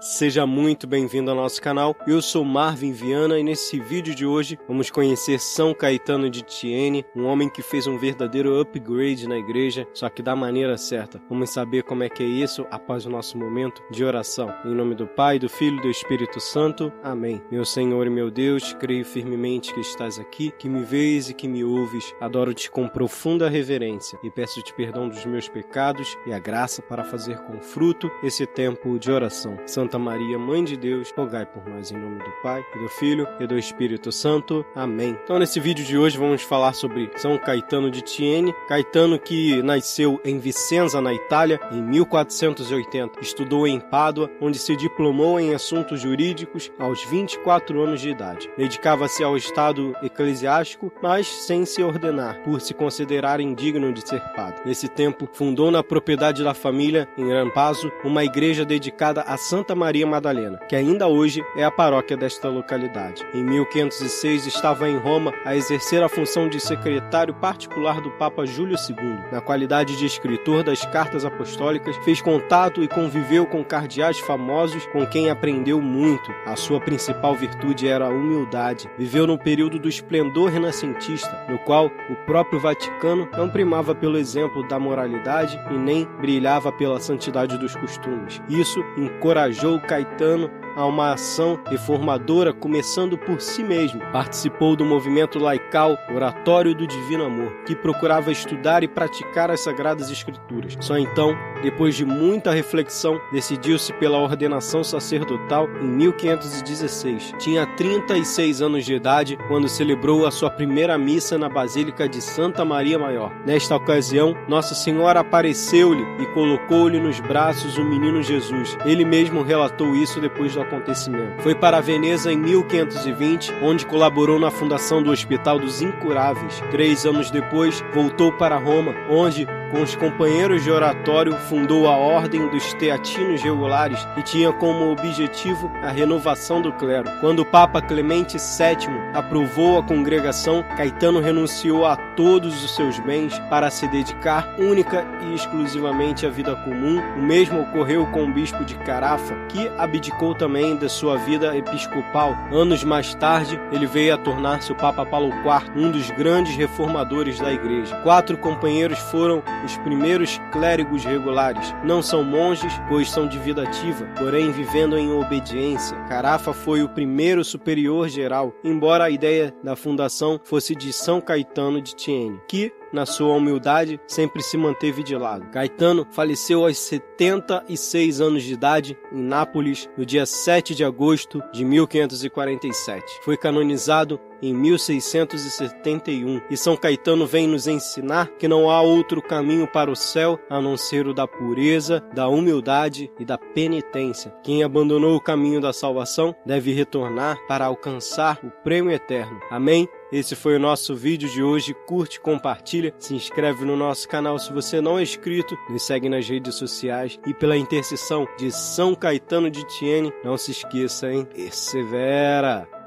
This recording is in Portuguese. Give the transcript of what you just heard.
Seja muito bem-vindo ao nosso canal. Eu sou Marvin Viana e nesse vídeo de hoje vamos conhecer São Caetano de Tiene, um homem que fez um verdadeiro upgrade na igreja, só que da maneira certa. Vamos saber como é que é isso após o nosso momento de oração. Em nome do Pai, do Filho e do Espírito Santo. Amém. Meu Senhor e meu Deus, creio firmemente que estás aqui, que me vês e que me ouves. Adoro-te com profunda reverência e peço-te perdão dos meus pecados e a graça para fazer com fruto esse tempo de oração. Santa Santa Maria, Mãe de Deus, rogai por nós em nome do Pai, e do Filho e do Espírito Santo. Amém. Então, nesse vídeo de hoje, vamos falar sobre São Caetano de Tiene. Caetano que nasceu em Vicenza, na Itália, em 1480. Estudou em Pádua, onde se diplomou em assuntos jurídicos aos 24 anos de idade. Dedicava-se ao estado eclesiástico, mas sem se ordenar, por se considerar indigno de ser padre. Nesse tempo, fundou na propriedade da família, em Rampazzo, uma igreja dedicada a Santa Maria Madalena, que ainda hoje é a paróquia desta localidade. Em 1506 estava em Roma a exercer a função de secretário particular do Papa Júlio II. Na qualidade de escritor das cartas apostólicas, fez contato e conviveu com cardeais famosos com quem aprendeu muito. A sua principal virtude era a humildade. Viveu no período do esplendor renascentista, no qual o próprio Vaticano não primava pelo exemplo da moralidade e nem brilhava pela santidade dos costumes. Isso encorajou Caetano a uma ação reformadora começando por si mesmo. Participou do movimento laical Oratório do Divino Amor, que procurava estudar e praticar as Sagradas Escrituras. Só então, depois de muita reflexão, decidiu-se pela ordenação sacerdotal em 1516. Tinha 36 anos de idade quando celebrou a sua primeira missa na Basílica de Santa Maria Maior. Nesta ocasião, Nossa Senhora apareceu-lhe e colocou-lhe nos braços o menino Jesus. Ele mesmo relatou isso depois acontecimento. Foi para Veneza em 1520, onde colaborou na fundação do Hospital dos Incuráveis. Três anos depois, voltou para Roma, onde com os companheiros de oratório, fundou a Ordem dos Teatinos Regulares, que tinha como objetivo a renovação do clero. Quando o Papa Clemente VII aprovou a congregação, Caetano renunciou a todos os seus bens para se dedicar única e exclusivamente à vida comum. O mesmo ocorreu com o bispo de Carafa, que abdicou também da sua vida episcopal. Anos mais tarde, ele veio a tornar-se o Papa Paulo IV, um dos grandes reformadores da igreja. Quatro companheiros foram os primeiros clérigos regulares. Não são monges, pois são de vida ativa, porém vivendo em obediência. Carafa foi o primeiro superior geral, embora a ideia da fundação fosse de São Caetano de Tiene, que na sua humildade, sempre se manteve de lado. Caetano faleceu aos 76 anos de idade em Nápoles no dia 7 de agosto de 1547. Foi canonizado em 1671 e São Caetano vem nos ensinar que não há outro caminho para o céu a não ser o da pureza, da humildade e da penitência. Quem abandonou o caminho da salvação deve retornar para alcançar o prêmio eterno. Amém? Esse foi o nosso vídeo de hoje. Curte, compartilha, se inscreve no nosso canal se você não é inscrito, nos segue nas redes sociais e pela intercessão de São Caetano de Tiene, não se esqueça, hein? Persevera!